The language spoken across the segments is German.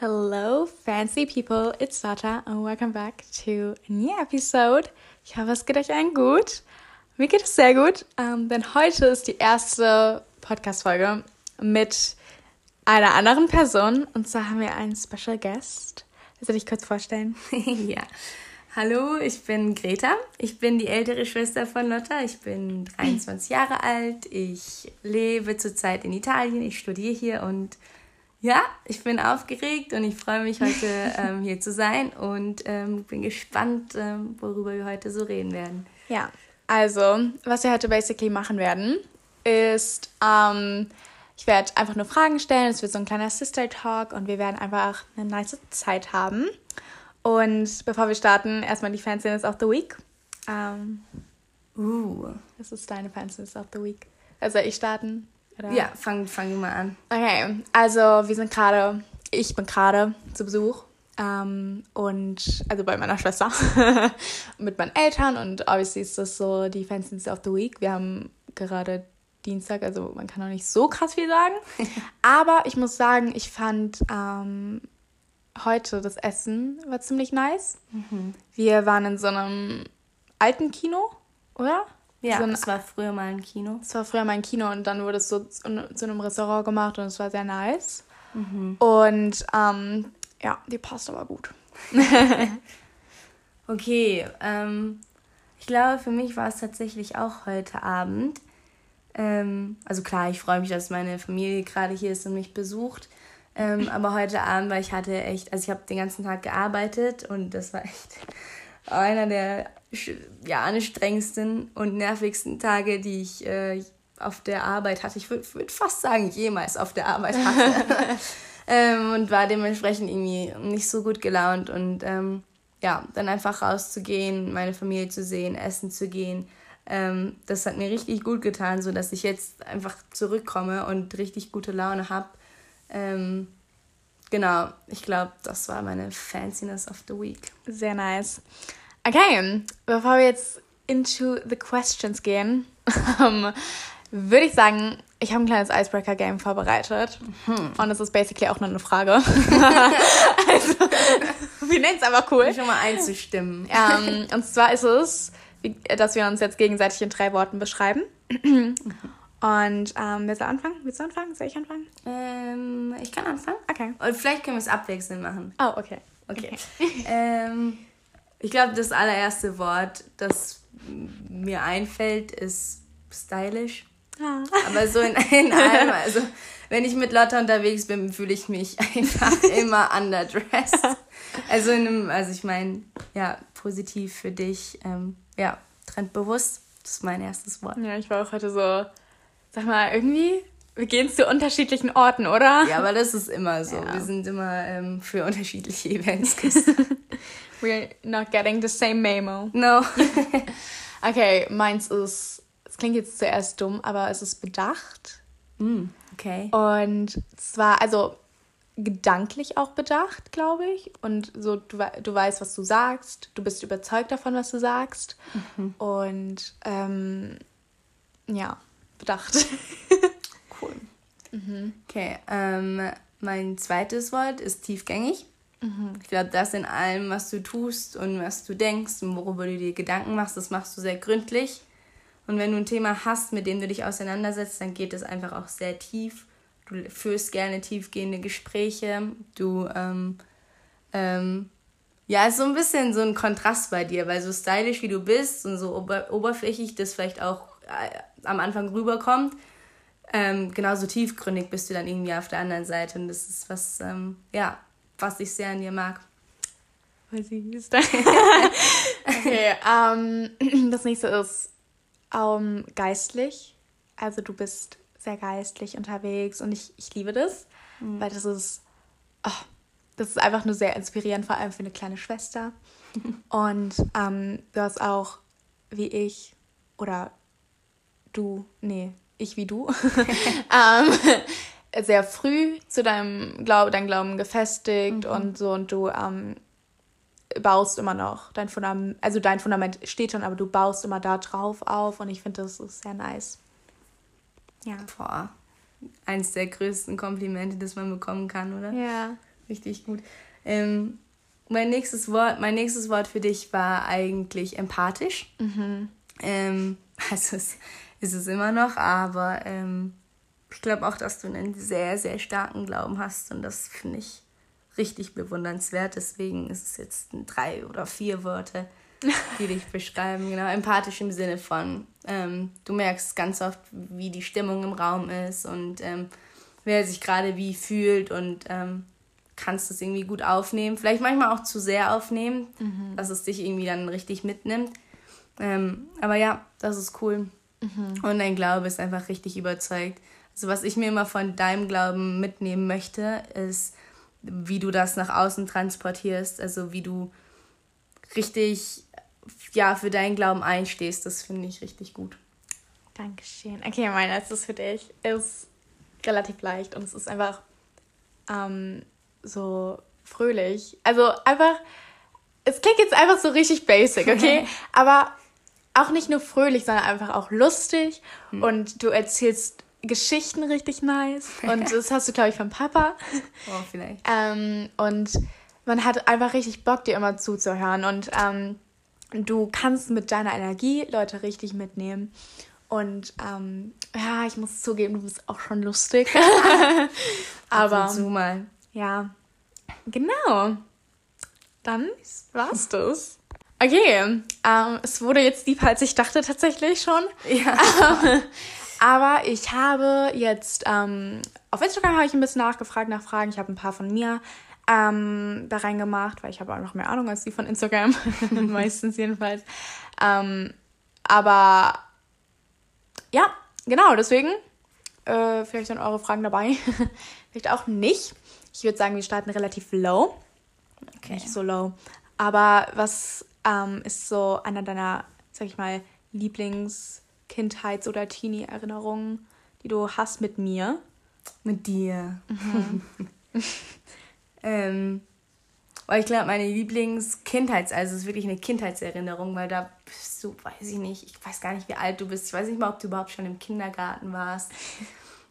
Hello, fancy people, it's Sata and welcome back to a new episode. Ich hoffe, es geht euch allen gut. Mir geht es sehr gut, ähm, denn heute ist die erste Podcast-Folge mit einer anderen Person und zwar haben wir einen Special Guest. Willst du dich kurz vorstellen? ja. Hallo, ich bin Greta. Ich bin die ältere Schwester von Lotta. Ich bin 23 Jahre alt. Ich lebe zurzeit in Italien. Ich studiere hier und ja, ich bin aufgeregt und ich freue mich heute ähm, hier zu sein und ähm, bin gespannt, ähm, worüber wir heute so reden werden. Ja, also was wir heute basically machen werden, ist, ähm, ich werde einfach nur Fragen stellen. Es wird so ein kleiner Sister Talk und wir werden einfach eine nice Zeit haben. Und bevor wir starten, erstmal die Fansiness of the Week. Ähm, uh. Das ist deine Fansiness of the Week. Also ich starten? Oder? Ja, fang, fang mal an. Okay, also wir sind gerade, ich bin gerade zu Besuch. Ähm, und also bei meiner Schwester mit meinen Eltern und obviously ist das so die Fansiness of the Week. Wir haben gerade Dienstag, also man kann auch nicht so krass viel sagen. Aber ich muss sagen, ich fand ähm, heute das Essen war ziemlich nice. Mhm. Wir waren in so einem alten Kino, oder? Ja, so es war früher mal ein Kino. Es war früher mal ein Kino und dann wurde es so zu, zu einem Restaurant gemacht und es war sehr nice. Mhm. Und ähm, ja, die Pasta war gut. okay, ähm, ich glaube, für mich war es tatsächlich auch heute Abend. Ähm, also klar, ich freue mich, dass meine Familie gerade hier ist und mich besucht. Ähm, aber heute Abend, weil ich hatte echt, also ich habe den ganzen Tag gearbeitet und das war echt einer der ja, anstrengendsten und nervigsten Tage, die ich äh, auf der Arbeit hatte. Ich würde würd fast sagen, jemals auf der Arbeit hatte. ähm, und war dementsprechend irgendwie nicht so gut gelaunt. Und ähm, ja, dann einfach rauszugehen, meine Familie zu sehen, essen zu gehen. Ähm, das hat mir richtig gut getan, sodass ich jetzt einfach zurückkomme und richtig gute Laune habe. Ähm, genau, ich glaube, das war meine Fanciness of the Week. Sehr nice. Okay, bevor wir jetzt into the questions gehen, um, würde ich sagen, ich habe ein kleines Icebreaker-Game vorbereitet. Mhm. Und es ist basically auch nur eine Frage. also, wir nennen es einfach cool. Schon mal einzustimmen. Um, und zwar ist es, dass wir uns jetzt gegenseitig in drei Worten beschreiben. Und ähm, willst du anfangen? Willst du anfangen? Soll ich anfangen? Ähm, ich kann anfangen. Okay. Und vielleicht können wir es abwechselnd machen. Oh, okay. Okay. okay. ähm, ich glaube, das allererste Wort, das mir einfällt, ist stylisch. Ja. Aber so in, in allem, also wenn ich mit Lotta unterwegs bin, fühle ich mich einfach immer underdressed. Also in einem, also ich meine, ja, positiv für dich, ähm, ja, trendbewusst. Das ist mein erstes Wort. Ja, ich war auch heute so, sag mal, irgendwie, wir gehen zu unterschiedlichen Orten, oder? Ja, aber das ist immer so. Ja. Wir sind immer ähm, für unterschiedliche Events. We're not getting the same memo. No. okay, meins ist, es klingt jetzt zuerst dumm, aber es ist bedacht. Mm, okay. Und zwar, also gedanklich auch bedacht, glaube ich. Und so, du, du weißt, was du sagst, du bist überzeugt davon, was du sagst. Mhm. Und ähm, ja, bedacht. cool. Mhm. Okay, ähm, mein zweites Wort ist tiefgängig. Ich glaube, das in allem, was du tust und was du denkst und worüber du dir Gedanken machst, das machst du sehr gründlich. Und wenn du ein Thema hast, mit dem du dich auseinandersetzt, dann geht es einfach auch sehr tief. Du führst gerne tiefgehende Gespräche. Du, ähm, ähm, ja, ist so ein bisschen so ein Kontrast bei dir, weil so stylisch wie du bist und so ober oberflächlich das vielleicht auch äh, am Anfang rüberkommt, ähm, genauso tiefgründig bist du dann irgendwie auf der anderen Seite. Und das ist was, ähm, ja, was ich sehr an dir mag. Weil sie ist da. okay, ähm, das nächste ist ähm, geistlich. Also du bist sehr geistlich unterwegs und ich, ich liebe das, mhm. weil das ist, oh, das ist einfach nur sehr inspirierend, vor allem für eine kleine Schwester. und ähm, du hast auch, wie ich, oder du, nee, ich wie du, ähm, sehr früh zu deinem Glauben, dein Glauben gefestigt mhm. und so und du ähm, baust immer noch dein Fundament, also dein Fundament steht schon, aber du baust immer da drauf auf und ich finde, das ist sehr nice. Ja. Boah. Eins der größten Komplimente, das man bekommen kann, oder? Ja. richtig gut. Ähm, mein nächstes Wort, mein nächstes Wort für dich war eigentlich empathisch. Mhm. Ähm, also es ist es immer noch, aber ähm, ich glaube auch, dass du einen sehr, sehr starken Glauben hast und das finde ich richtig bewundernswert. Deswegen ist es jetzt drei oder vier Worte, die dich beschreiben. Genau, empathisch im Sinne von, ähm, du merkst ganz oft, wie die Stimmung im Raum ist und ähm, wer sich gerade wie fühlt und ähm, kannst es irgendwie gut aufnehmen. Vielleicht manchmal auch zu sehr aufnehmen, mhm. dass es dich irgendwie dann richtig mitnimmt. Ähm, aber ja, das ist cool. Mhm. Und dein Glaube ist einfach richtig überzeugt. Also was ich mir immer von deinem Glauben mitnehmen möchte, ist, wie du das nach außen transportierst. Also wie du richtig ja, für deinen Glauben einstehst. Das finde ich richtig gut. Dankeschön. Okay, mein letztes für dich ist relativ leicht und es ist einfach ähm, so fröhlich. Also einfach, es klingt jetzt einfach so richtig basic, okay? Aber auch nicht nur fröhlich, sondern einfach auch lustig hm. und du erzählst Geschichten richtig nice und das hast du, glaube ich, vom Papa. Oh, vielleicht. Ähm, und man hat einfach richtig Bock, dir immer zuzuhören und ähm, du kannst mit deiner Energie Leute richtig mitnehmen. Und ähm, ja, ich muss zugeben, du bist auch schon lustig. Aber. Ab und zu mal. Ja, genau. Dann war's das. Okay, ähm, es wurde jetzt deeper, als ich dachte tatsächlich schon. Ja. Aber ich habe jetzt ähm, auf Instagram habe ich ein bisschen nachgefragt nach Fragen. Ich habe ein paar von mir ähm, da reingemacht, weil ich habe auch noch mehr Ahnung als die von Instagram, meistens jedenfalls. Ähm, aber ja, genau, deswegen äh, vielleicht sind eure Fragen dabei, vielleicht auch nicht. Ich würde sagen, wir starten relativ low. Okay. Nicht so low. Aber was ähm, ist so einer deiner, sag ich mal, Lieblings-Kindheits- oder Teenie-Erinnerungen, die du hast mit mir? Mit dir. Mhm. ähm, weil ich glaube, meine Lieblings-Kindheits-, also es ist wirklich eine Kindheitserinnerung, weil da bist du, weiß ich nicht, ich weiß gar nicht, wie alt du bist. Ich weiß nicht mal, ob du überhaupt schon im Kindergarten warst.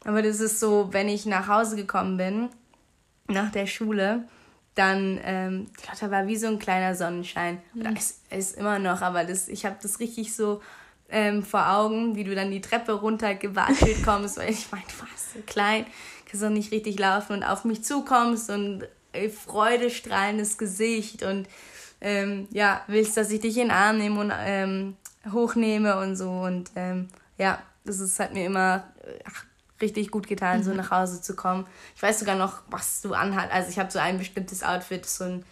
Aber das ist so, wenn ich nach Hause gekommen bin nach der Schule, dann, ähm, da war wie so ein kleiner Sonnenschein. Mhm. Da ist, ist immer noch, aber das, ich habe das richtig so ähm, vor Augen, wie du dann die Treppe runter gewatschelt kommst, weil ich meine, du warst so klein, kannst auch nicht richtig laufen und auf mich zukommst und äh, freudestrahlendes Gesicht und ähm, ja, willst, dass ich dich in den Arm nehme und ähm, hochnehme und so und ähm, ja, das ist halt mir immer, ach, richtig gut getan, mhm. so nach Hause zu kommen. Ich weiß sogar noch, was du anhat. Also ich habe so ein bestimmtes Outfit, so, ein,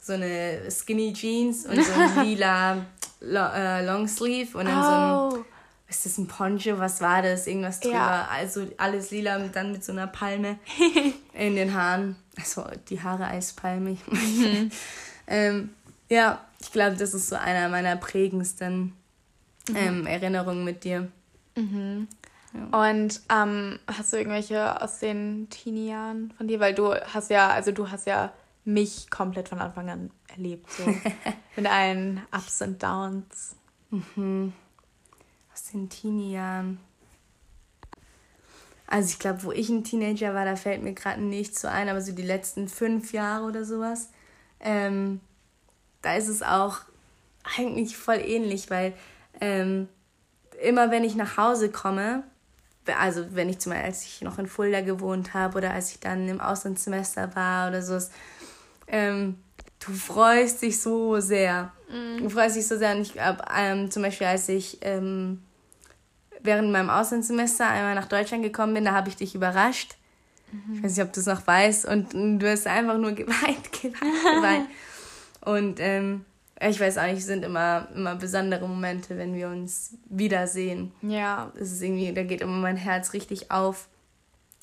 so eine Skinny Jeans und so ein lila Lo äh, Longsleeve und dann oh. so ein, oh. ist das ein Poncho, was war das? Irgendwas drüber. Ja. Also alles lila und dann mit so einer Palme in den Haaren. Also die Haare eispalmig. Mhm. ähm, ja, ich glaube, das ist so einer meiner prägendsten mhm. ähm, Erinnerungen mit dir. Mhm. Und ähm, hast du irgendwelche aus den Teenie-Jahren von dir? Weil du hast ja, also du hast ja mich komplett von Anfang an erlebt, so mit allen Ups und Downs. Mhm. Aus den Teenie-Jahren. Also ich glaube, wo ich ein Teenager war, da fällt mir gerade nichts so ein, aber so die letzten fünf Jahre oder sowas, ähm, da ist es auch eigentlich voll ähnlich, weil ähm, immer wenn ich nach Hause komme, also wenn ich zum Beispiel, als ich noch in Fulda gewohnt habe oder als ich dann im Auslandssemester war oder so, ähm, du freust dich so sehr. Mm. Du freust dich so sehr. Und ich glaube, ähm, zum Beispiel, als ich ähm, während meinem Auslandssemester einmal nach Deutschland gekommen bin, da habe ich dich überrascht. Mhm. Ich weiß nicht, ob du es noch weißt. Und du hast einfach nur geweint, geweint, geweint. und ähm, ich weiß auch nicht, es sind immer, immer besondere Momente, wenn wir uns wiedersehen. Ja. Es ist irgendwie, da geht immer mein Herz richtig auf.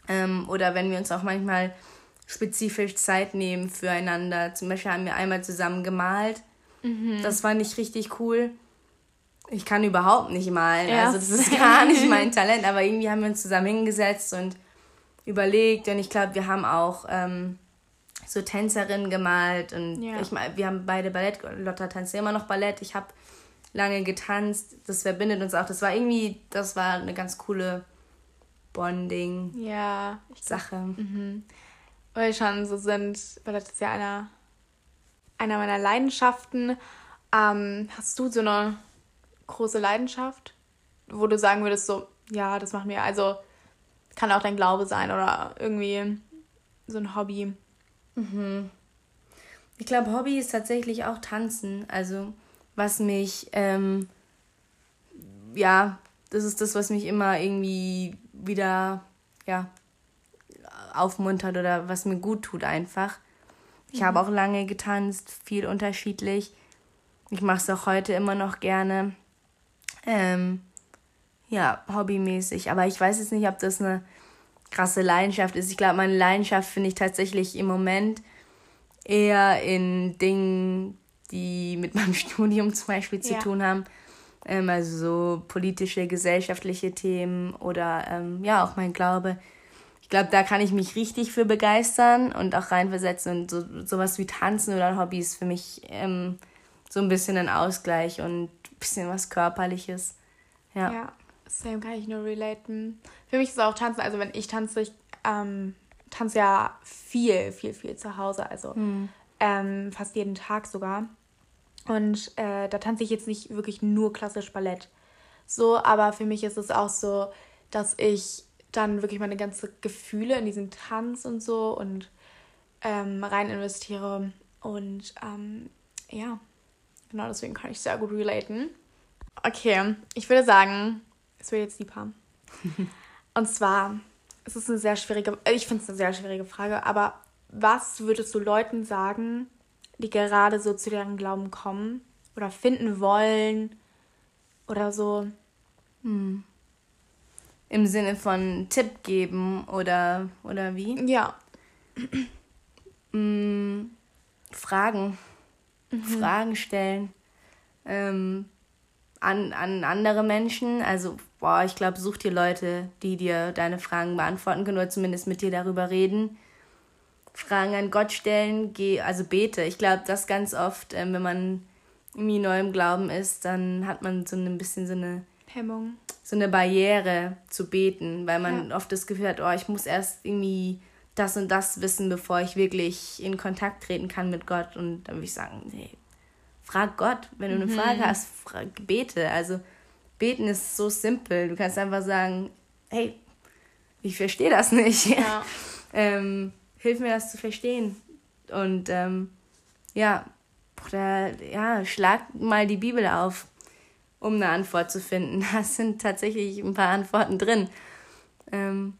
Ähm, oder wenn wir uns auch manchmal spezifisch Zeit nehmen füreinander. Zum Beispiel haben wir einmal zusammen gemalt. Mhm. Das fand ich richtig cool. Ich kann überhaupt nicht malen. Ja. Also das ist gar nicht mein Talent. Aber irgendwie haben wir uns zusammen hingesetzt und überlegt. Und ich glaube, wir haben auch ähm, so Tänzerinnen gemalt und ja. ich meine, wir haben beide Ballett, Lotta tanzt ja immer noch Ballett, ich habe lange getanzt, das verbindet uns auch. Das war irgendwie, das war eine ganz coole Bonding ja, Sache. Mhm. Weil schon so sind, weil das ist ja einer, einer meiner Leidenschaften. Ähm, hast du so eine große Leidenschaft, wo du sagen würdest, so, ja, das macht mir, also kann auch dein Glaube sein oder irgendwie so ein Hobby? Mhm. Ich glaube, Hobby ist tatsächlich auch Tanzen. Also, was mich, ähm, ja, das ist das, was mich immer irgendwie wieder, ja, aufmuntert oder was mir gut tut einfach. Ich mhm. habe auch lange getanzt, viel unterschiedlich. Ich mache es auch heute immer noch gerne. Ähm, ja, hobbymäßig. Aber ich weiß jetzt nicht, ob das eine krasse Leidenschaft ist. Ich glaube, meine Leidenschaft finde ich tatsächlich im Moment eher in Dingen, die mit meinem Studium zum Beispiel zu ja. tun haben. Ähm, also so politische, gesellschaftliche Themen oder ähm, ja, auch mein Glaube. Ich glaube, da kann ich mich richtig für begeistern und auch reinversetzen. Und so, sowas wie Tanzen oder Hobby ist für mich ähm, so ein bisschen ein Ausgleich und ein bisschen was Körperliches. Ja. ja, same kann ich nur relaten. Für mich ist es auch Tanzen, also wenn ich tanze, ich ähm, tanze ja viel, viel, viel zu Hause, also hm. ähm, fast jeden Tag sogar. Und äh, da tanze ich jetzt nicht wirklich nur klassisch Ballett. So, aber für mich ist es auch so, dass ich dann wirklich meine ganze Gefühle in diesen Tanz und so und ähm, rein investiere. Und ähm, ja, genau deswegen kann ich sehr gut relaten. Okay, ich würde sagen, es wird jetzt deeper. und zwar, es ist eine sehr schwierige, ich finde es eine sehr schwierige Frage, aber was würdest du Leuten sagen, die gerade so zu deren Glauben kommen oder finden wollen oder so. Hm. Im Sinne von Tipp geben oder, oder wie? Ja. Hm, Fragen. Mhm. Fragen stellen. Ähm, an, an andere Menschen. Also, boah, ich glaube, such dir Leute, die dir deine Fragen beantworten können oder zumindest mit dir darüber reden. Fragen an Gott stellen, geh, also bete. Ich glaube, das ganz oft, ähm, wenn man irgendwie neu im Glauben ist, dann hat man so ein bisschen so eine Hemmung. So eine Barriere zu beten, weil man ja. oft das Gefühl hat, oh, ich muss erst irgendwie das und das wissen, bevor ich wirklich in Kontakt treten kann mit Gott. Und dann würde ich sagen, hey, frag Gott. Wenn du eine mhm. Frage hast, frag, bete. Also beten ist so simpel. Du kannst einfach sagen, hey, ich verstehe das nicht. Ja. ähm, hilf mir das zu verstehen. Und ähm, ja, oder, ja, schlag mal die Bibel auf, um eine Antwort zu finden. Da sind tatsächlich ein paar Antworten drin. Ähm,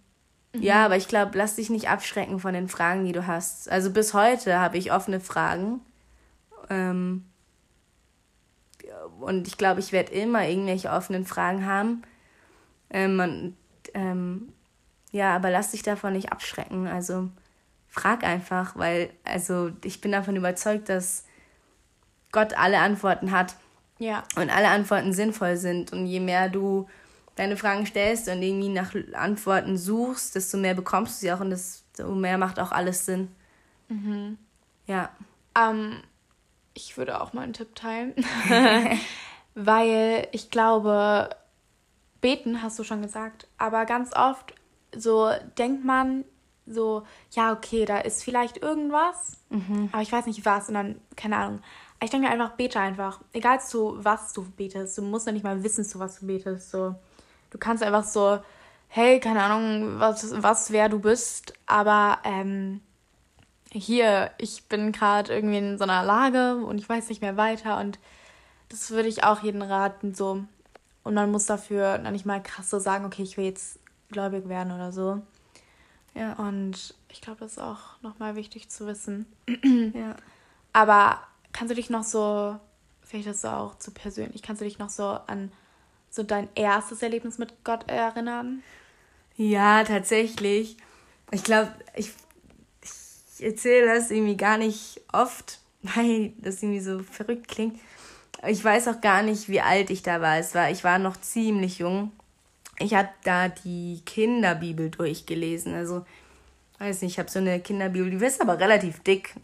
mhm. Ja, aber ich glaube, lass dich nicht abschrecken von den Fragen, die du hast. Also bis heute habe ich offene Fragen. Ähm, und ich glaube, ich werde immer irgendwelche offenen Fragen haben. Ähm, und, ähm, ja, aber lass dich davon nicht abschrecken. Also frag einfach, weil also ich bin davon überzeugt, dass Gott alle Antworten hat. Ja. Und alle Antworten sinnvoll sind. Und je mehr du deine Fragen stellst und irgendwie nach Antworten suchst, desto mehr bekommst du sie auch und desto mehr macht auch alles Sinn. Mhm. Ja. Ähm, ich würde auch mal einen Tipp teilen. Weil ich glaube, beten hast du schon gesagt, aber ganz oft so denkt man, so, ja, okay, da ist vielleicht irgendwas, mhm. aber ich weiß nicht was und dann, keine Ahnung. Ich denke mir einfach, bete einfach. Egal zu was du betest, du musst ja nicht mal wissen, zu was du betest. So. Du kannst einfach so, hey, keine Ahnung, was, was wer du bist, aber ähm, hier, ich bin gerade irgendwie in so einer Lage und ich weiß nicht mehr weiter und das würde ich auch jedem raten, so. Und man muss dafür noch nicht mal krass so sagen, okay, ich will jetzt gläubig werden oder so. Ja. Und ich glaube, das ist auch nochmal wichtig zu wissen. ja. Aber kannst du dich noch so, vielleicht ist das auch zu persönlich, kannst du dich noch so an so dein erstes Erlebnis mit Gott erinnern? Ja, tatsächlich. Ich glaube, ich, ich erzähle das irgendwie gar nicht oft, weil das irgendwie so verrückt klingt. Ich weiß auch gar nicht, wie alt ich da war. Es war, ich war noch ziemlich jung ich habe da die Kinderbibel durchgelesen. Also, weiß nicht, ich habe so eine Kinderbibel, die ist aber relativ dick.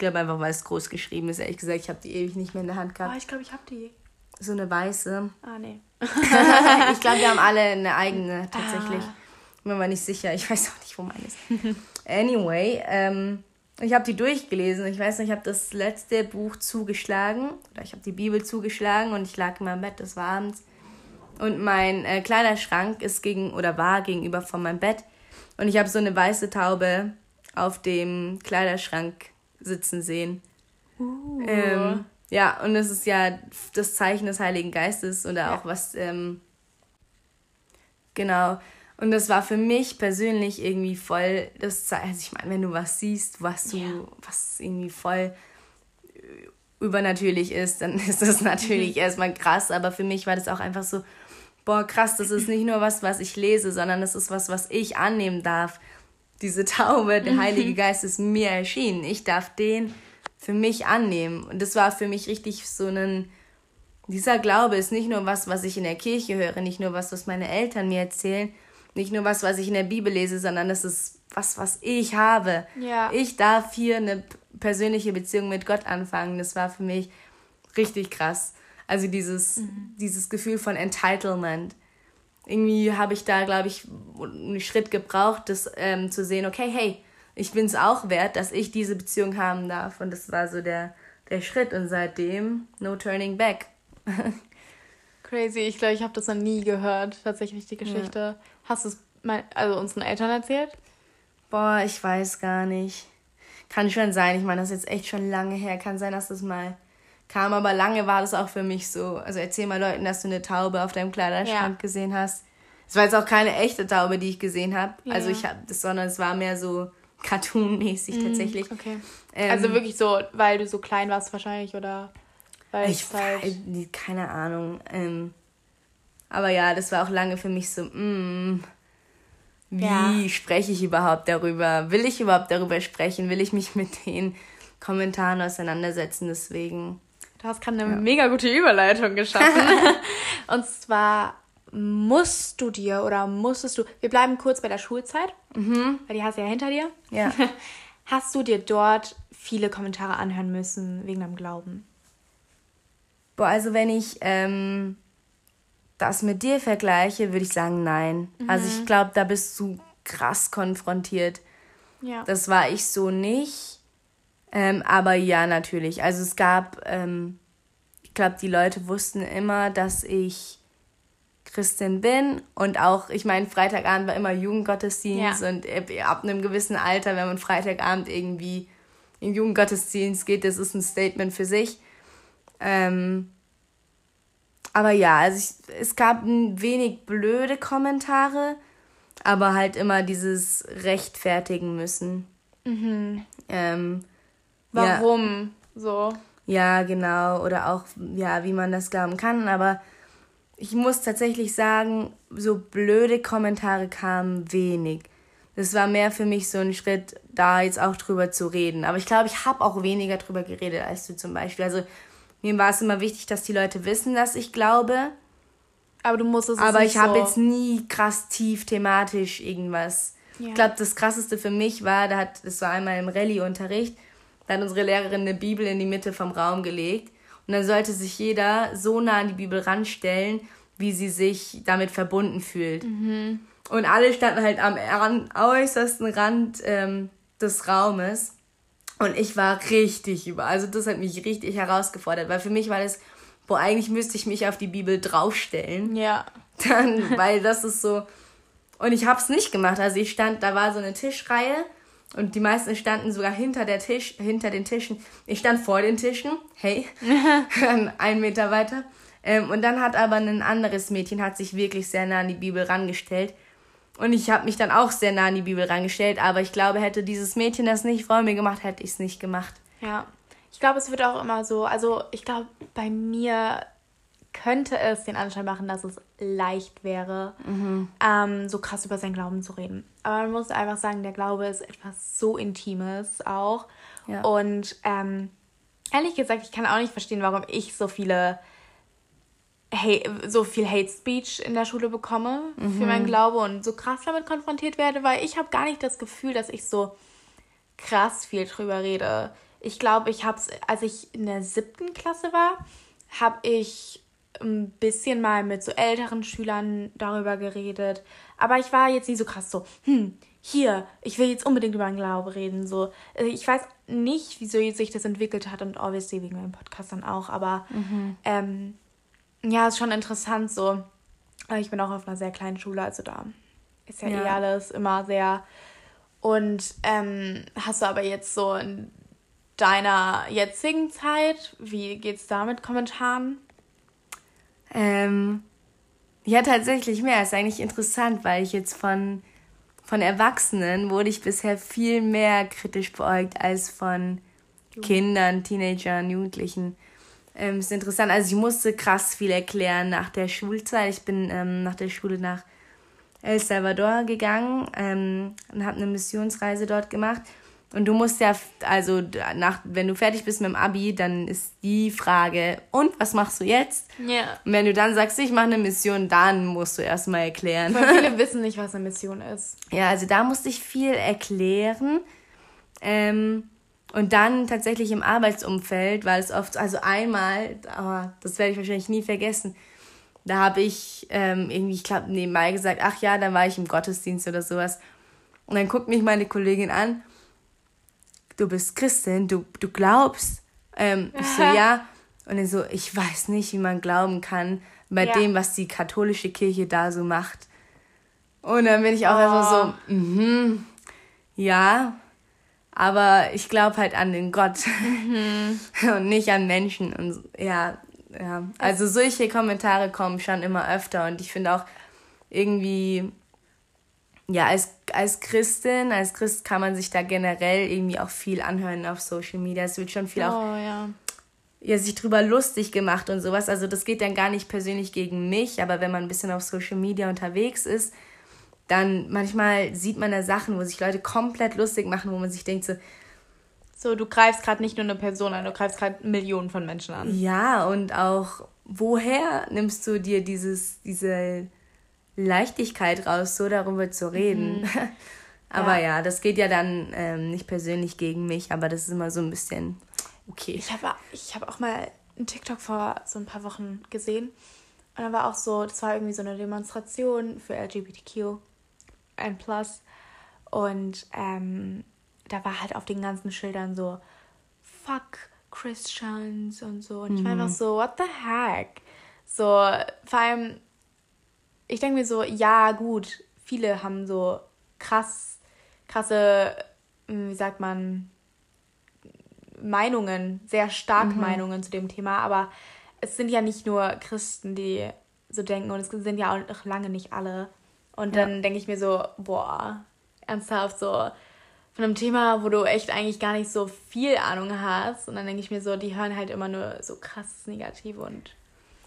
Ich glaube einfach, weil es groß geschrieben ist. Ehrlich gesagt, ich habe die ewig nicht mehr in der Hand gehabt. Oh, ich glaube, ich habe die. So eine weiße. Ah, nee. ich glaube, wir haben alle eine eigene tatsächlich. Ah. Ich bin mir nicht sicher. Ich weiß auch nicht, wo meine ist. Anyway, ähm, ich habe die durchgelesen. Ich weiß nicht, ich habe das letzte Buch zugeschlagen oder ich habe die Bibel zugeschlagen und ich lag in meinem Bett, das war abends. Und mein äh, Kleiderschrank ist gegen oder war gegenüber von meinem Bett und ich habe so eine weiße Taube auf dem Kleiderschrank sitzen sehen. Uh. Ähm, ja, und es ist ja das Zeichen des Heiligen Geistes oder ja. auch was, ähm, genau. Und das war für mich persönlich irgendwie voll das Zeichen. Also ich meine, wenn du was siehst, was du, ja. was irgendwie voll übernatürlich ist, dann ist das natürlich mhm. erstmal krass. Aber für mich war das auch einfach so, boah, krass, das ist nicht nur was, was ich lese, sondern das ist was, was ich annehmen darf. Diese Taube, der Heilige Geist ist mir erschienen. Ich darf den für mich annehmen. Und das war für mich richtig so ein, dieser Glaube ist nicht nur was, was ich in der Kirche höre, nicht nur was, was meine Eltern mir erzählen, nicht nur was, was ich in der Bibel lese, sondern das ist was, was ich habe. Ja. Ich darf hier eine persönliche Beziehung mit Gott anfangen. Das war für mich richtig krass. Also dieses, mhm. dieses Gefühl von Entitlement. Irgendwie habe ich da, glaube ich, einen Schritt gebraucht, das ähm, zu sehen, okay, hey, ich bin es auch wert, dass ich diese Beziehung haben darf. Und das war so der, der Schritt. Und seitdem, no turning back. Crazy. Ich glaube, ich habe das noch nie gehört, tatsächlich, die Geschichte. Ja. Hast du es also unseren Eltern erzählt? Boah, ich weiß gar nicht. Kann schon sein. Ich meine, das ist jetzt echt schon lange her. Kann sein, dass das mal kam, aber lange war das auch für mich so. Also erzähl mal Leuten, dass du eine Taube auf deinem Kleiderschrank ja. gesehen hast. Es war jetzt auch keine echte Taube, die ich gesehen habe. Ja. Also ich habe das, sondern es war mehr so Cartoon-mäßig mm, tatsächlich. Okay. Ähm, also wirklich so, weil du so klein warst wahrscheinlich oder weil ich halt keine Ahnung. Ähm, aber ja, das war auch lange für mich so, mm, wie ja. spreche ich überhaupt darüber? Will ich überhaupt darüber sprechen? Will ich mich mit den Kommentaren auseinandersetzen? Deswegen. Du hast gerade eine ja. mega gute Überleitung geschaffen. Und zwar musst du dir oder musstest du, wir bleiben kurz bei der Schulzeit, mhm. weil die hast du ja hinter dir. Ja. Hast du dir dort viele Kommentare anhören müssen wegen deinem Glauben? Boah, also wenn ich ähm, das mit dir vergleiche, würde ich sagen, nein. Mhm. Also ich glaube, da bist du krass konfrontiert. Ja. Das war ich so nicht. Ähm, aber ja, natürlich. Also es gab, ähm, ich glaube, die Leute wussten immer, dass ich Christin bin und auch, ich meine, Freitagabend war immer Jugendgottesdienst ja. und ab einem gewissen Alter, wenn man Freitagabend irgendwie in Jugendgottesdienst geht, das ist ein Statement für sich. Ähm, aber ja, also ich, es gab ein wenig blöde Kommentare, aber halt immer dieses rechtfertigen müssen. Mhm. Ähm, Warum ja. so? Ja, genau. Oder auch, ja, wie man das glauben kann. Aber ich muss tatsächlich sagen, so blöde Kommentare kamen wenig. Das war mehr für mich so ein Schritt, da jetzt auch drüber zu reden. Aber ich glaube, ich habe auch weniger drüber geredet als du zum Beispiel. Also mir war es immer wichtig, dass die Leute wissen, dass ich glaube. Aber du musst es Aber ich habe so jetzt nie krass tief thematisch irgendwas. Ja. Ich glaube, das krasseste für mich war, da hat, das war einmal im Rallye-Unterricht, da hat unsere Lehrerin eine Bibel in die Mitte vom Raum gelegt. Und dann sollte sich jeder so nah an die Bibel ranstellen, wie sie sich damit verbunden fühlt. Mhm. Und alle standen halt am äußersten Rand ähm, des Raumes. Und ich war richtig über. Also das hat mich richtig herausgefordert, weil für mich war das, boah, eigentlich müsste ich mich auf die Bibel draufstellen. Ja. Dann, weil das ist so. Und ich habe es nicht gemacht. Also ich stand, da war so eine Tischreihe und die meisten standen sogar hinter der Tisch, hinter den Tischen. Ich stand vor den Tischen, hey, einen Meter weiter. Ähm, und dann hat aber ein anderes Mädchen hat sich wirklich sehr nah an die Bibel rangestellt und ich habe mich dann auch sehr nah an die Bibel reingestellt, aber ich glaube, hätte dieses Mädchen das nicht vor mir gemacht, hätte ich es nicht gemacht. Ja. Ich glaube, es wird auch immer so, also ich glaube, bei mir könnte es den Anschein machen, dass es leicht wäre, mhm. ähm, so krass über seinen Glauben zu reden. Aber man muss einfach sagen, der Glaube ist etwas so Intimes auch. Ja. Und ähm, ehrlich gesagt, ich kann auch nicht verstehen, warum ich so viele hey, so viel Hate Speech in der Schule bekomme mhm. für meinen Glaube und so krass damit konfrontiert werde, weil ich habe gar nicht das Gefühl, dass ich so krass viel drüber rede. Ich glaube, ich habe es, als ich in der siebten Klasse war, habe ich ein bisschen mal mit so älteren Schülern darüber geredet. Aber ich war jetzt nicht so krass so, hm, hier, ich will jetzt unbedingt über den Glaube reden. So, äh, ich weiß nicht, wieso sich das entwickelt hat und obviously wegen meinem Podcast dann auch, aber mhm. ähm, ja, ist schon interessant so. Ich bin auch auf einer sehr kleinen Schule, also da ist ja, ja. eh alles immer sehr. Und ähm, hast du aber jetzt so in deiner jetzigen Zeit, wie geht's da mit Kommentaren? Ähm, ja, tatsächlich mehr. Ist eigentlich interessant, weil ich jetzt von, von Erwachsenen wurde ich bisher viel mehr kritisch beäugt als von Kindern, Teenagern, Jugendlichen. Ähm, ist interessant. Also ich musste krass viel erklären nach der Schulzeit. Ich bin ähm, nach der Schule nach El Salvador gegangen ähm, und habe eine Missionsreise dort gemacht. Und du musst ja, also nach, wenn du fertig bist mit dem Abi, dann ist die Frage, und was machst du jetzt? Ja. Und wenn du dann sagst, ich mache eine Mission, dann musst du erstmal erklären. Weil viele wissen nicht, was eine Mission ist. Ja, also da musste ich viel erklären. Ähm, und dann tatsächlich im Arbeitsumfeld, weil es oft, also einmal, aber das werde ich wahrscheinlich nie vergessen, da habe ich ähm, irgendwie, ich glaube, nebenbei gesagt, ach ja, dann war ich im Gottesdienst oder sowas. Und dann guckt mich meine Kollegin an, du bist Christin, du, du glaubst. Ähm, ich so, ja. Und dann so, ich weiß nicht, wie man glauben kann bei ja. dem, was die katholische Kirche da so macht. Und dann bin ich auch oh. erstmal so, mhm, ja, aber ich glaube halt an den Gott mhm. und nicht an Menschen. Und ja, ja. Also solche Kommentare kommen schon immer öfter und ich finde auch irgendwie, ja, als, als Christin, als Christ kann man sich da generell irgendwie auch viel anhören auf Social Media. Es wird schon viel auch. Oh, ja. Ja, sich drüber lustig gemacht und sowas. Also das geht dann gar nicht persönlich gegen mich, aber wenn man ein bisschen auf Social Media unterwegs ist, dann manchmal sieht man da Sachen, wo sich Leute komplett lustig machen, wo man sich denkt so, so, du greifst gerade nicht nur eine Person an, du greifst gerade Millionen von Menschen an. Ja, und auch, woher nimmst du dir dieses, diese Leichtigkeit raus, so darüber zu reden? Mhm. aber ja. ja. das geht ja dann ähm, nicht persönlich gegen mich, aber das ist immer so ein bisschen okay. Ich habe ich hab auch mal einen TikTok vor so ein paar Wochen gesehen. Und da war auch so, das war irgendwie so eine Demonstration für LGBTQ ein Plus. Und ähm, da war halt auf den ganzen Schildern so, fuck Christians und so. Und ich war einfach mhm. so, what the heck? So, vor allem, ich denke mir so, ja, gut, viele haben so krass, krasse, hm, wie sagt man, Meinungen, sehr stark mhm. Meinungen zu dem Thema, aber es sind ja nicht nur Christen, die so denken und es sind ja auch lange nicht alle. Und dann ja. denke ich mir so, boah, ernsthaft so von einem Thema, wo du echt eigentlich gar nicht so viel Ahnung hast. Und dann denke ich mir so, die hören halt immer nur so krass Negative und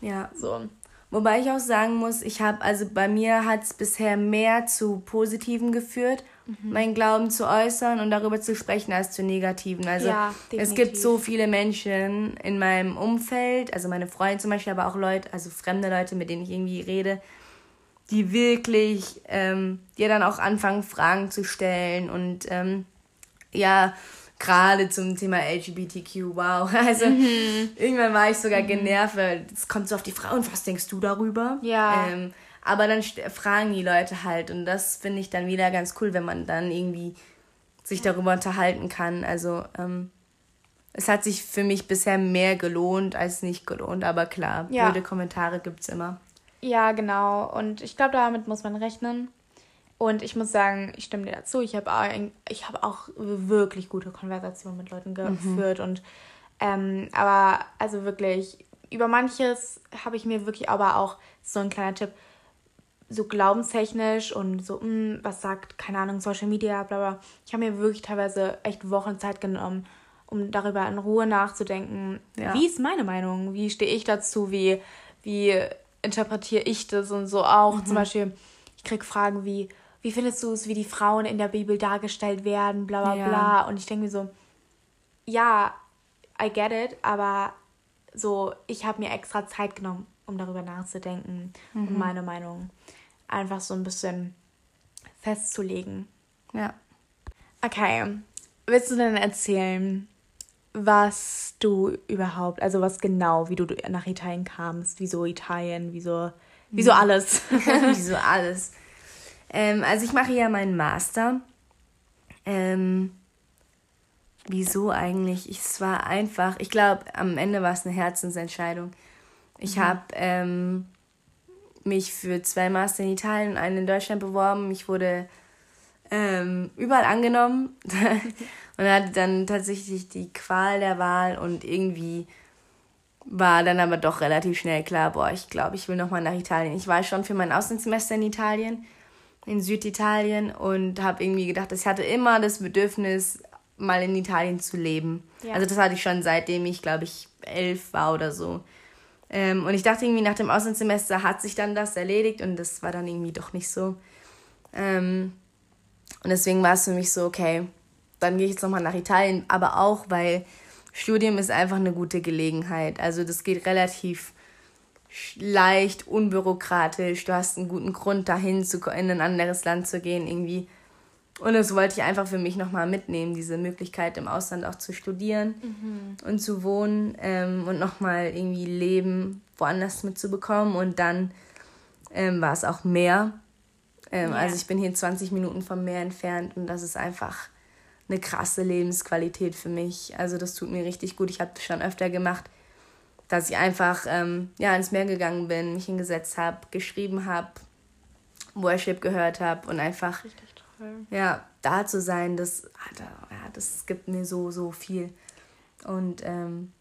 ja. so. Wobei ich auch sagen muss, ich habe, also bei mir hat es bisher mehr zu Positiven geführt, mhm. meinen Glauben zu äußern und darüber zu sprechen, als zu Negativen. Also ja, es gibt so viele Menschen in meinem Umfeld, also meine Freunde zum Beispiel, aber auch Leute, also fremde Leute, mit denen ich irgendwie rede, die wirklich ähm, dir dann auch anfangen, Fragen zu stellen und ähm, ja, gerade zum Thema LGBTQ, wow. Also mhm. irgendwann war ich sogar mhm. genervt, weil es kommt so auf die Frage, und was denkst du darüber? Ja. Ähm, aber dann fragen die Leute halt und das finde ich dann wieder ganz cool, wenn man dann irgendwie sich darüber unterhalten kann. Also ähm, es hat sich für mich bisher mehr gelohnt als nicht gelohnt, aber klar, ja. blöde Kommentare gibt es immer. Ja, genau. Und ich glaube, damit muss man rechnen. Und ich muss sagen, ich stimme dir dazu. Ich habe auch, hab auch wirklich gute Konversationen mit Leuten mhm. geführt. Mhm. Und ähm, aber also wirklich, über manches habe ich mir wirklich aber auch so ein kleiner Tipp, so glaubenstechnisch und so, mh, hm, was sagt, keine Ahnung, Social Media, bla bla. Ich habe mir wirklich teilweise echt Wochen Zeit genommen, um darüber in Ruhe nachzudenken. Ja. Wie ist meine Meinung? Wie stehe ich dazu? Wie, wie interpretiere ich das und so auch. Mhm. Zum Beispiel, ich kriege Fragen wie, wie findest du es, wie die Frauen in der Bibel dargestellt werden, bla bla ja. bla. Und ich denke mir so, ja, I get it, aber so, ich habe mir extra Zeit genommen, um darüber nachzudenken mhm. und meine Meinung einfach so ein bisschen festzulegen. Ja. Okay. Willst du denn erzählen, was du überhaupt, also was genau, wie du nach Italien kamst, wieso Italien, wieso, wieso hm. alles. wieso alles. Ähm, also ich mache ja meinen Master. Ähm, wieso eigentlich? Ich, es war einfach, ich glaube, am Ende war es eine Herzensentscheidung. Ich mhm. habe ähm, mich für zwei Master in Italien und einen in Deutschland beworben. Ich wurde ähm, überall angenommen und hatte dann tatsächlich die Qual der Wahl und irgendwie war dann aber doch relativ schnell klar, boah, ich glaube, ich will nochmal nach Italien. Ich war schon für mein Auslandssemester in Italien, in Süditalien und habe irgendwie gedacht, ich hatte immer das Bedürfnis, mal in Italien zu leben. Ja. Also das hatte ich schon seitdem ich, glaube ich, elf war oder so. Ähm, und ich dachte irgendwie, nach dem Auslandssemester hat sich dann das erledigt und das war dann irgendwie doch nicht so. Ähm, und deswegen war es für mich so, okay, dann gehe ich jetzt nochmal nach Italien, aber auch, weil Studium ist einfach eine gute Gelegenheit. Also das geht relativ leicht, unbürokratisch. Du hast einen guten Grund, dahin zu, in ein anderes Land zu gehen, irgendwie. Und das wollte ich einfach für mich nochmal mitnehmen, diese Möglichkeit im Ausland auch zu studieren mhm. und zu wohnen ähm, und nochmal irgendwie Leben woanders mitzubekommen. Und dann ähm, war es auch Meer. Ähm, ja. Also ich bin hier 20 Minuten vom Meer entfernt und das ist einfach eine krasse Lebensqualität für mich. Also das tut mir richtig gut. Ich habe das schon öfter gemacht, dass ich einfach ähm, ja, ins Meer gegangen bin, mich hingesetzt habe, geschrieben habe, Worship gehört habe und einfach ja, da zu sein, das, ja, das gibt mir so, so viel. Und ähm,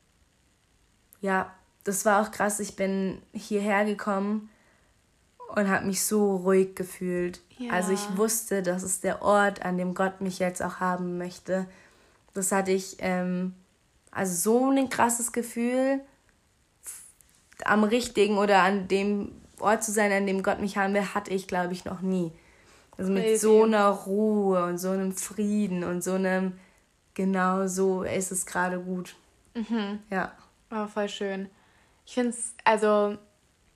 ja, das war auch krass. Ich bin hierher gekommen und habe mich so ruhig gefühlt. Ja. Also ich wusste, das ist der Ort, an dem Gott mich jetzt auch haben möchte. Das hatte ich, ähm, also so ein krasses Gefühl, am richtigen oder an dem Ort zu sein, an dem Gott mich haben will, hatte ich, glaube ich, noch nie. Also mit Crazy. so einer Ruhe und so einem Frieden und so einem, genau so ist es gerade gut. Mhm. Ja. War oh, voll schön. Ich finde es, also,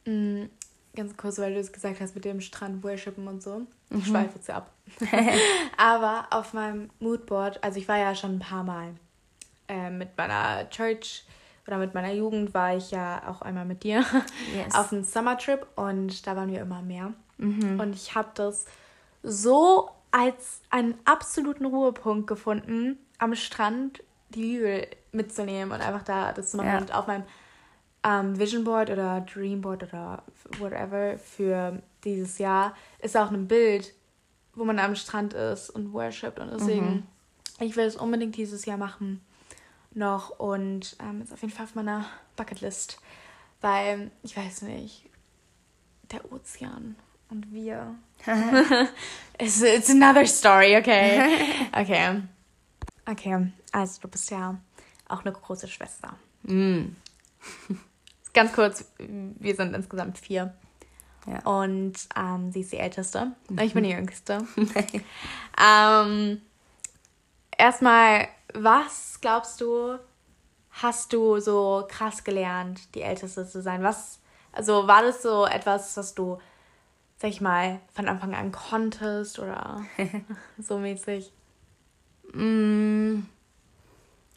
mh, mm, ganz kurz, weil du es gesagt hast mit dem Strand worshipen und so. Ich mhm. schweife jetzt ab. Aber auf meinem Moodboard, also ich war ja schon ein paar Mal äh, mit meiner Church oder mit meiner Jugend war ich ja auch einmal mit dir yes. auf einem Summertrip und da waren wir immer mehr. Mhm. Und ich habe das so als einen absoluten Ruhepunkt gefunden, am Strand die Bibel mitzunehmen und einfach da das zu machen. Ja. Und auf meinem ähm, Vision Board oder Dream Board oder whatever für dieses Jahr ist auch ein Bild, wo man am Strand ist und worshipt. Und deswegen, mhm. ich will es unbedingt dieses Jahr machen noch und ähm, ist auf jeden Fall auf meiner Bucketlist. Weil, ich weiß nicht, der Ozean und wir. it's, it's another story, okay? Okay. Okay, also du bist ja auch eine große Schwester. Mm. Ganz kurz, wir sind insgesamt vier. Ja. Und ähm, sie ist die Älteste. Mhm. Ich bin die Jüngste. ähm, erstmal, was glaubst du, hast du so krass gelernt, die Älteste zu sein? Was, also war das so etwas, was du sag ich mal, von Anfang an konntest oder so mäßig? Mm,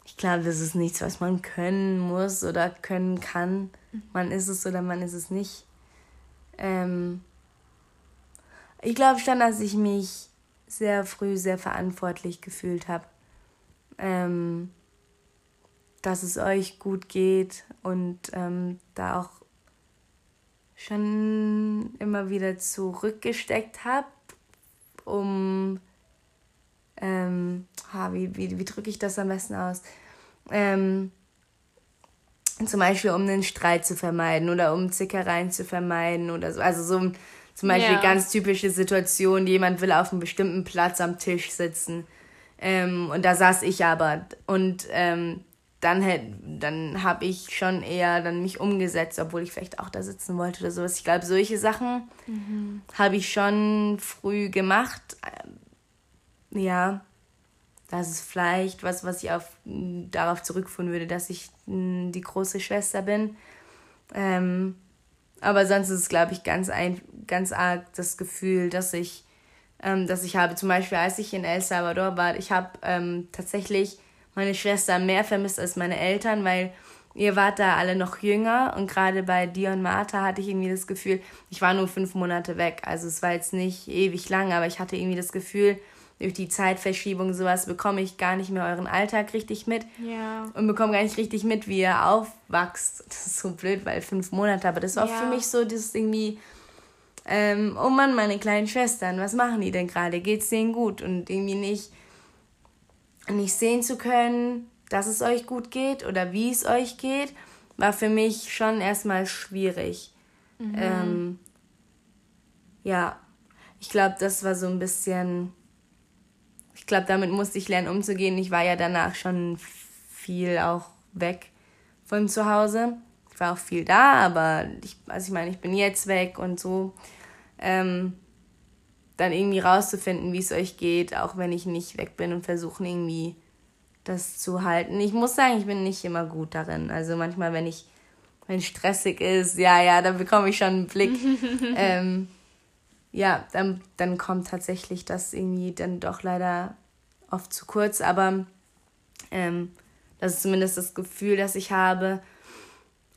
ich glaube, das ist nichts, was man können muss oder können kann. Mhm. Man ist es oder man ist es nicht. Ähm, ich glaube schon, dass ich mich sehr früh sehr verantwortlich gefühlt habe. Ähm, dass es euch gut geht und ähm, da auch schon immer wieder zurückgesteckt habe, um, ähm, ah, wie, wie, wie drücke ich das am besten aus? Ähm, zum Beispiel, um einen Streit zu vermeiden oder um Zickereien zu vermeiden oder so. Also so zum Beispiel ja. ganz typische Situation, jemand will auf einem bestimmten Platz am Tisch sitzen. Ähm, und da saß ich aber. Und ähm, dann dann habe ich schon eher dann mich umgesetzt, obwohl ich vielleicht auch da sitzen wollte oder sowas. Ich glaube, solche Sachen mhm. habe ich schon früh gemacht. Ja, das ist vielleicht was, was ich auf, darauf zurückführen würde, dass ich die große Schwester bin. Ähm, aber sonst ist es, glaube ich, ganz, ein, ganz arg das Gefühl, dass ich, ähm, dass ich habe, zum Beispiel als ich in El Salvador war, ich habe ähm, tatsächlich meine Schwester mehr vermisst als meine Eltern, weil ihr wart da alle noch jünger und gerade bei dir und Martha hatte ich irgendwie das Gefühl, ich war nur fünf Monate weg. Also es war jetzt nicht ewig lang, aber ich hatte irgendwie das Gefühl, durch die Zeitverschiebung sowas bekomme ich gar nicht mehr euren Alltag richtig mit. Ja. Und bekomme gar nicht richtig mit, wie ihr aufwachst. Das ist so blöd, weil fünf Monate, aber das war ja. für mich so das irgendwie, ähm, oh Mann, meine kleinen Schwestern, was machen die denn gerade? Geht's denen gut? Und irgendwie nicht, nicht sehen zu können, dass es euch gut geht oder wie es euch geht, war für mich schon erstmal schwierig. Mhm. Ähm, ja, ich glaube, das war so ein bisschen ich glaube, damit musste ich lernen umzugehen. Ich war ja danach schon viel auch weg von zu Hause. Ich war auch viel da, aber ich, also ich meine, ich bin jetzt weg und so. Ähm, dann irgendwie rauszufinden, wie es euch geht, auch wenn ich nicht weg bin und versuchen irgendwie das zu halten. Ich muss sagen, ich bin nicht immer gut darin. Also manchmal, wenn ich, wenn stressig ist, ja, ja, dann bekomme ich schon einen Blick. ähm, ja, dann, dann kommt tatsächlich das irgendwie dann doch leider oft zu kurz, aber ähm, das ist zumindest das Gefühl, das ich habe.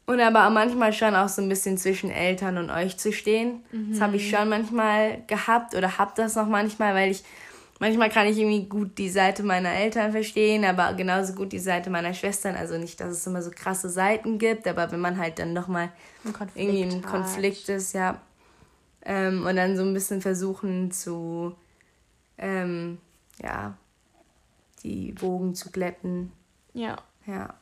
Und aber auch manchmal schon auch so ein bisschen zwischen Eltern und euch zu stehen. Mhm. Das habe ich schon manchmal gehabt oder habe das noch manchmal, weil ich manchmal kann ich irgendwie gut die Seite meiner Eltern verstehen, aber genauso gut die Seite meiner Schwestern. Also nicht, dass es immer so krasse Seiten gibt, aber wenn man halt dann nochmal irgendwie im Konflikt ist, ja, ähm, und dann so ein bisschen versuchen zu, ähm, ja, die Wogen zu glätten. Ja. Ja.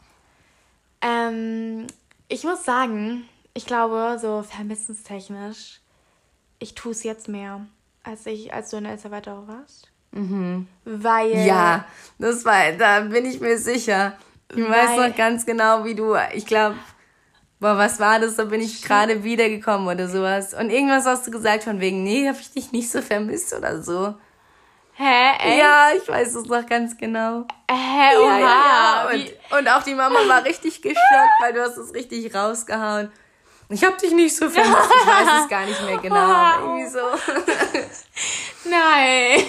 Ähm, ich muss sagen, ich glaube, so vermissenstechnisch, ich tue es jetzt mehr, als ich, als du in El Salvador warst. Mhm. Weil. Ja, das war, da bin ich mir sicher. Ich weiß noch ganz genau, wie du, ich glaube, boah, was war das? Da bin ich gerade wiedergekommen oder sowas. Und irgendwas hast du gesagt von wegen, nee, hab ich dich nicht so vermisst oder so. Hä? Echt? Ja, ich weiß es noch ganz genau. Hä? Oha. Ja, ja, ja. Und, und auch die Mama war richtig geschockt, weil du hast es richtig rausgehauen. Ich hab dich nicht so vermisst. Ich weiß es gar nicht mehr genau. Aber irgendwie so. Nein.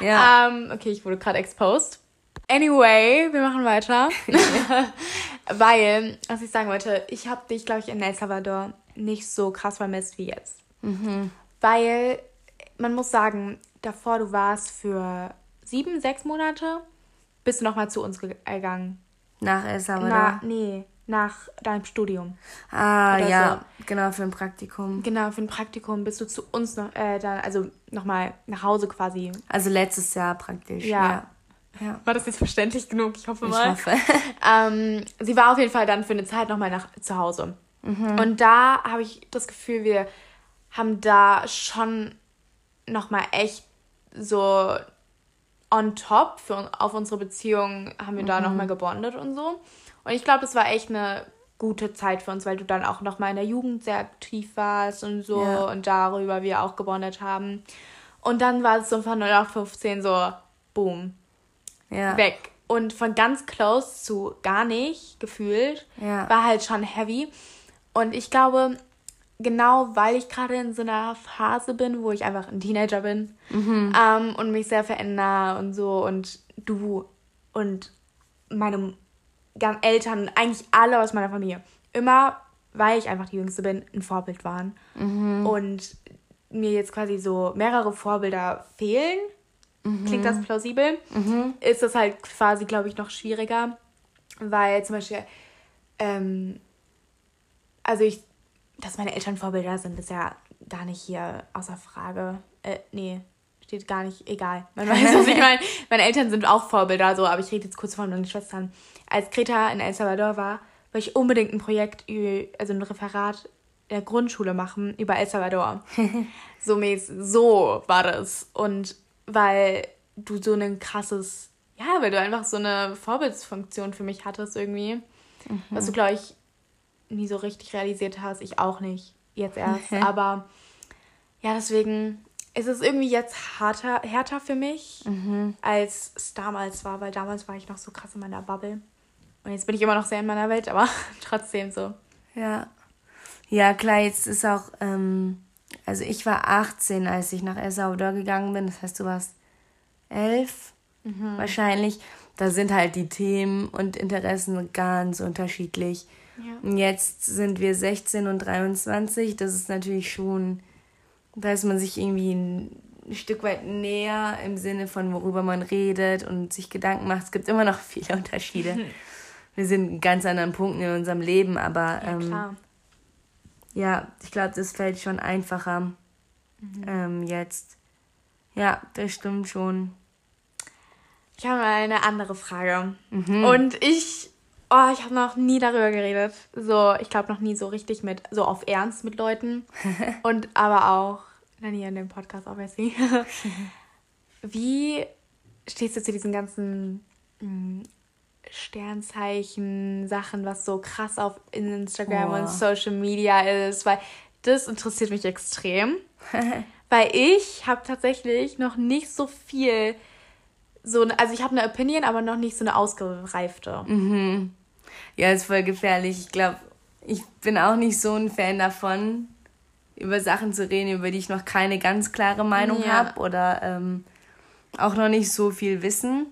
Ja. Um, ähm, okay, ich wurde gerade exposed. Anyway, wir machen weiter. Weil, was ich sagen wollte, ich habe dich, glaube ich, in El Salvador nicht so krass vermisst wie jetzt. Mhm. Weil, man muss sagen, davor du warst für sieben, sechs Monate, bist du nochmal zu uns gegangen. Nach El Salvador? Na, nee, nach deinem Studium. Ah, Oder ja, so. genau, für ein Praktikum. Genau, für ein Praktikum bist du zu uns noch, äh, dann, also nochmal nach Hause quasi. Also letztes Jahr praktisch, ja. ja. Ja. War das jetzt verständlich genug? Ich hoffe mal. Ich hoffe. ähm, sie war auf jeden Fall dann für eine Zeit nochmal nach zu Hause. Mhm. Und da habe ich das Gefühl, wir haben da schon nochmal echt so on top für, auf unsere Beziehung haben wir mhm. da nochmal gebondet und so. Und ich glaube, das war echt eine gute Zeit für uns, weil du dann auch nochmal in der Jugend sehr aktiv warst und so ja. und darüber wir auch gebondet haben. Und dann war es so von 0815 so, boom, ja. weg. Und von ganz close zu gar nicht gefühlt, ja. war halt schon heavy. Und ich glaube, genau weil ich gerade in so einer Phase bin, wo ich einfach ein Teenager bin mhm. ähm, und mich sehr verändere und so und du und meine Eltern, eigentlich alle aus meiner Familie, immer, weil ich einfach die Jüngste bin, ein Vorbild waren. Mhm. Und mir jetzt quasi so mehrere Vorbilder fehlen, mhm. klingt das plausibel, mhm. ist das halt quasi, glaube ich, noch schwieriger, weil zum Beispiel, ähm, also ich dass meine Eltern Vorbilder sind, ist ja gar nicht hier außer Frage. Äh, nee, steht gar nicht, egal. Man weiß, was ich meine. Meine Eltern sind auch Vorbilder, so, aber ich rede jetzt kurz von meinen Schwestern. Als Greta in El Salvador war, wollte ich unbedingt ein Projekt, also ein Referat der Grundschule machen über El Salvador. so so war das. Und weil du so ein krasses, ja, weil du einfach so eine Vorbildsfunktion für mich hattest irgendwie. Mhm. Was du, glaube ich, nie so richtig realisiert hast. Ich auch nicht. Jetzt erst. Okay. Aber ja, deswegen ist es irgendwie jetzt harter, härter für mich, mhm. als es damals war, weil damals war ich noch so krass in meiner Bubble. Und jetzt bin ich immer noch sehr in meiner Welt, aber trotzdem so. Ja. Ja, klar, jetzt ist auch, ähm, also ich war 18, als ich nach El Salvador gegangen bin. Das heißt, du warst elf mhm. wahrscheinlich. da sind halt die Themen und Interessen ganz unterschiedlich. Ja. Und jetzt sind wir 16 und 23. Das ist natürlich schon, da ist man sich irgendwie ein, Stück weit näher im Sinne von, worüber man redet und sich Gedanken macht. Es gibt immer noch viele Unterschiede. wir sind in ganz anderen Punkten in unserem Leben, aber ja, ähm, ja ich glaube, das fällt schon einfacher mhm. ähm, jetzt. Ja, das stimmt schon. Ich habe eine andere Frage. Mhm. Und ich, oh, ich habe noch nie darüber geredet. So, ich glaube noch nie so richtig mit, so auf Ernst mit Leuten. Und aber auch, dann hier in dem Podcast, obviously. Wie stehst du zu diesen ganzen hm, Sternzeichen, Sachen, was so krass auf Instagram oh. und Social Media ist? Weil das interessiert mich extrem. weil ich habe tatsächlich noch nicht so viel so, also ich habe eine Opinion, aber noch nicht so eine ausgereifte. Mhm. Ja, ist voll gefährlich. Ich glaube, ich bin auch nicht so ein Fan davon, über Sachen zu reden, über die ich noch keine ganz klare Meinung ja. habe oder ähm, auch noch nicht so viel Wissen.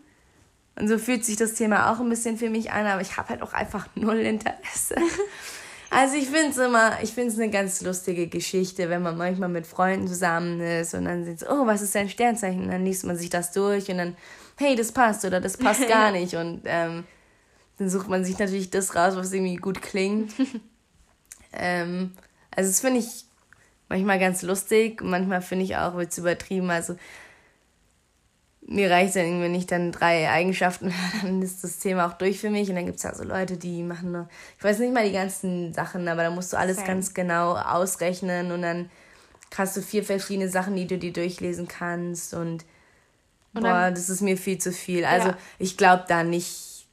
Und so fühlt sich das Thema auch ein bisschen für mich an, aber ich habe halt auch einfach null Interesse. Also ich finde es immer, ich finde es eine ganz lustige Geschichte, wenn man manchmal mit Freunden zusammen ist und dann sieht oh, was ist dein Sternzeichen? Und dann liest man sich das durch und dann hey, das passt oder das passt gar nicht. Und ähm, dann sucht man sich natürlich das raus, was irgendwie gut klingt. ähm, also das finde ich manchmal ganz lustig, manchmal finde ich auch, wird es übertrieben. Also mir reicht es dann, wenn ich dann drei Eigenschaften habe, dann ist das Thema auch durch für mich. Und dann gibt es ja so Leute, die machen nur, ich weiß nicht mal die ganzen Sachen, aber da musst du alles Same. ganz genau ausrechnen und dann hast du vier verschiedene Sachen, die du dir durchlesen kannst und und Boah, dann, das ist mir viel zu viel. Also ja. ich glaube da nicht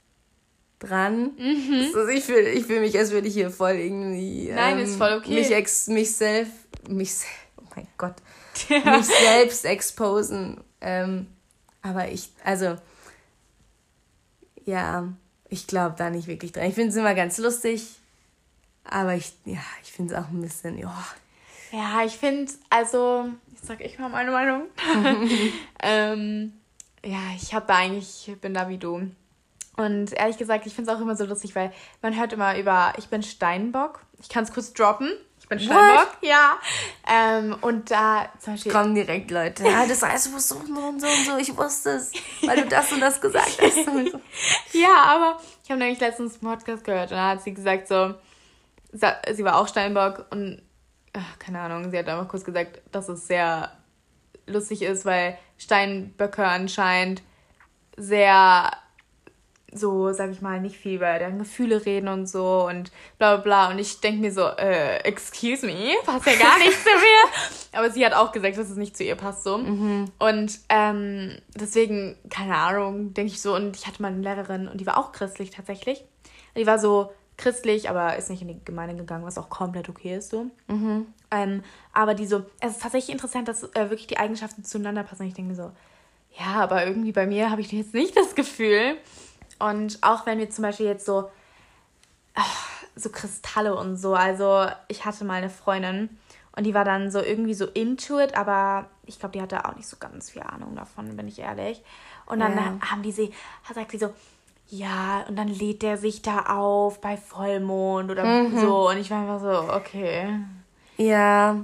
dran. Mhm. Also ich fühle ich fühl mich, als würde ich hier voll irgendwie. Nein, ähm, ist voll okay. Mich, ex, mich selbst. Mich, oh mein Gott. mich selbst exposen. Ähm, aber ich, also. Ja, ich glaube da nicht wirklich dran. Ich finde es immer ganz lustig. Aber ich, ja, ich finde es auch ein bisschen, ja. Ja, ich finde, also Jetzt sag ich mal meine Meinung. ähm, ja, ich habe da eigentlich, bin da wie du. Und ehrlich gesagt, ich finde es auch immer so lustig, weil man hört immer über, ich bin Steinbock. Ich kann es kurz droppen. Ich bin Steinbock, ja. Ähm, und da zum Beispiel. Kommen direkt Leute. Ja, das heißt, du musst so und so und so und so. Ich wusste es, weil du das und das gesagt hast. ja, aber ich habe nämlich letztens einen Podcast gehört und da hat sie gesagt so, sie war auch Steinbock und ach, keine Ahnung, sie hat einfach kurz gesagt, dass es sehr lustig ist, weil Steinböcke anscheinend sehr so, sag ich mal, nicht viel über deren Gefühle reden und so und bla bla bla. Und ich denke mir so, äh, excuse me, passt ja gar nicht zu mir. Aber sie hat auch gesagt, dass es nicht zu ihr passt so. Mhm. Und ähm, deswegen, keine Ahnung, denke ich so. Und ich hatte mal eine Lehrerin und die war auch christlich tatsächlich. Die war so, christlich, aber ist nicht in die Gemeinde gegangen, was auch komplett okay ist so. Mhm. Ähm, aber die so, es ist tatsächlich interessant, dass äh, wirklich die Eigenschaften zueinander passen. Und ich denke mir so, ja, aber irgendwie bei mir habe ich jetzt nicht das Gefühl. Und auch wenn wir zum Beispiel jetzt so, ach, so Kristalle und so, also ich hatte mal eine Freundin und die war dann so irgendwie so into it, aber ich glaube, die hatte auch nicht so ganz viel Ahnung davon, bin ich ehrlich. Und dann ja. haben die sie, sagt sie so, ja, und dann lädt der sich da auf bei Vollmond oder mhm. so. Und ich war einfach so, okay. Ja,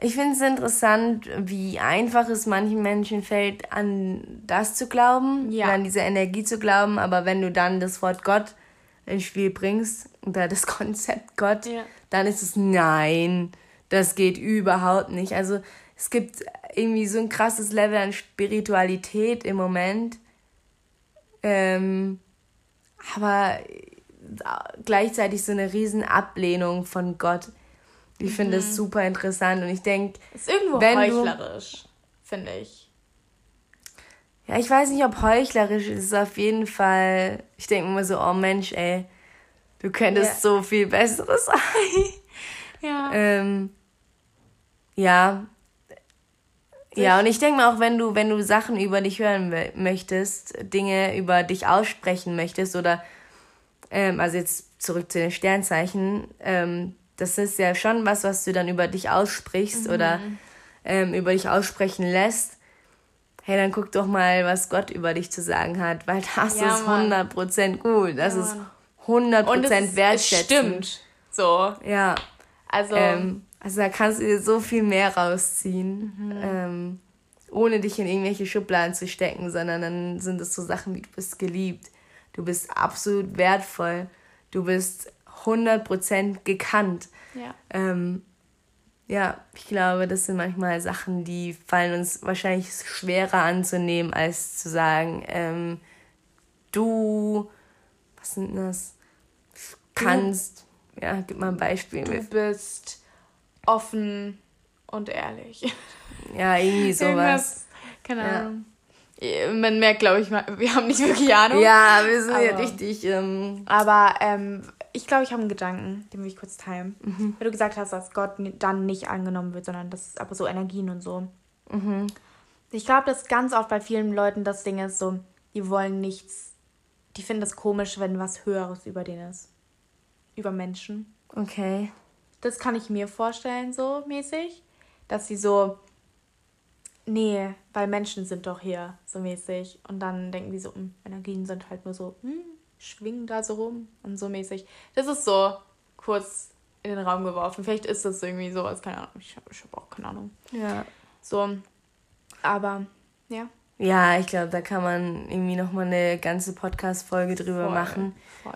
ich finde es interessant, wie einfach es manchen Menschen fällt, an das zu glauben, ja. an diese Energie zu glauben. Aber wenn du dann das Wort Gott ins Spiel bringst oder das Konzept Gott, ja. dann ist es nein, das geht überhaupt nicht. Also es gibt irgendwie so ein krasses Level an Spiritualität im Moment. Ähm, aber gleichzeitig so eine riesen Ablehnung von Gott. Ich mhm. finde das super interessant und ich denke. Ist irgendwo heuchlerisch, finde ich. Ja, ich weiß nicht, ob heuchlerisch ist, auf jeden Fall. Ich denke immer so, oh Mensch, ey, du könntest yeah. so viel Besseres sein. ja. Ähm, ja, ja, und ich denke mir auch, wenn du, wenn du Sachen über dich hören möchtest, Dinge über dich aussprechen möchtest oder, ähm, also jetzt zurück zu den Sternzeichen, ähm, das ist ja schon was, was du dann über dich aussprichst mhm. oder ähm, über dich aussprechen lässt. hey, dann guck doch mal, was Gott über dich zu sagen hat, weil das ja, ist 100% gut. Das ja, ist 100% Und es, wertschätzend. Es stimmt. So. Ja. Also, ähm, also da kannst du dir so viel mehr rausziehen, mhm. ähm, ohne dich in irgendwelche Schubladen zu stecken, sondern dann sind es so Sachen wie du bist geliebt, du bist absolut wertvoll, du bist 100% gekannt. Ja. Ähm, ja, ich glaube, das sind manchmal Sachen, die fallen uns wahrscheinlich schwerer anzunehmen, als zu sagen, ähm, du, was sind das? Kannst, du, ja, gib mal ein Beispiel. Du bist offen und ehrlich. Ja, irgendwie sowas. Keine ja. Ahnung. Man merkt, glaube ich, wir haben nicht wirklich Ahnung. Ja, wir sind aber, ja richtig. Ähm, aber ähm, ich glaube, ich habe einen Gedanken, den will ich kurz teilen. Mhm. Weil du gesagt hast, dass Gott dann nicht angenommen wird, sondern das ist aber so Energien und so. Mhm. Ich glaube, dass ganz oft bei vielen Leuten das Ding ist so, die wollen nichts, die finden das komisch, wenn was Höheres über denen ist. Über Menschen. Okay. Das kann ich mir vorstellen, so mäßig. Dass sie so, nee, weil Menschen sind doch hier, so mäßig. Und dann denken die so, hm, Energien sind halt nur so, hm, schwingen da so rum und so mäßig. Das ist so kurz in den Raum geworfen. Vielleicht ist das irgendwie sowas, keine Ahnung. Ich habe hab auch keine Ahnung. Ja. So, aber ja. Ja, ich glaube, da kann man irgendwie nochmal eine ganze Podcast-Folge drüber voll, machen. Voll.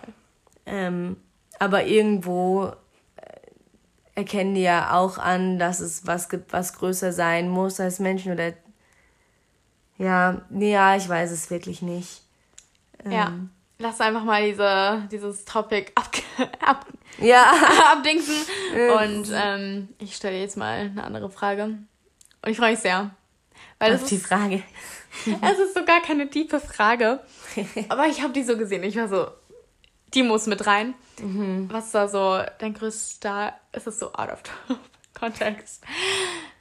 Ähm, aber irgendwo äh, erkennen die ja auch an, dass es was gibt, was größer sein muss als Menschen oder ja, nee, ja, ich weiß es wirklich nicht. Ähm, ja lass einfach mal diese, dieses Topic ab, ab, ja. abdingsen. Und ähm, ich stelle jetzt mal eine andere Frage. Und ich freue mich sehr. Weil Auf das die ist, Frage. es ist so gar keine tiefe Frage. Aber ich habe die so gesehen. Ich war so, die muss mit rein. Mhm. Was war so dein größter, ist es so out of context,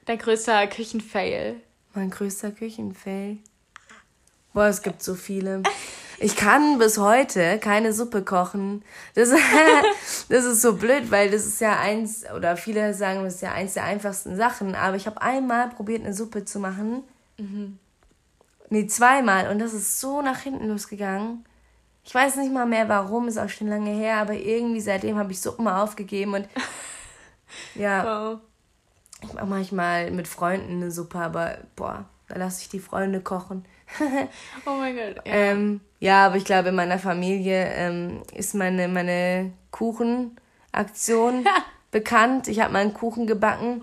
dein größter Küchenfail? Mein größter Küchenfail? Boah, es gibt so viele. Ich kann bis heute keine Suppe kochen. Das, das ist so blöd, weil das ist ja eins, oder viele sagen, das ist ja eins der einfachsten Sachen. Aber ich habe einmal probiert, eine Suppe zu machen. Mhm. Nee, zweimal. Und das ist so nach hinten losgegangen. Ich weiß nicht mal mehr warum, ist auch schon lange her, aber irgendwie seitdem habe ich Suppen mal aufgegeben und ja. Wow. Ich mache manchmal mit Freunden eine Suppe, aber boah, da lasse ich die Freunde kochen. oh mein Gott. Ja. Ähm, ja, aber ich glaube, in meiner Familie ähm, ist meine, meine Kuchenaktion bekannt. Ich habe mal einen Kuchen gebacken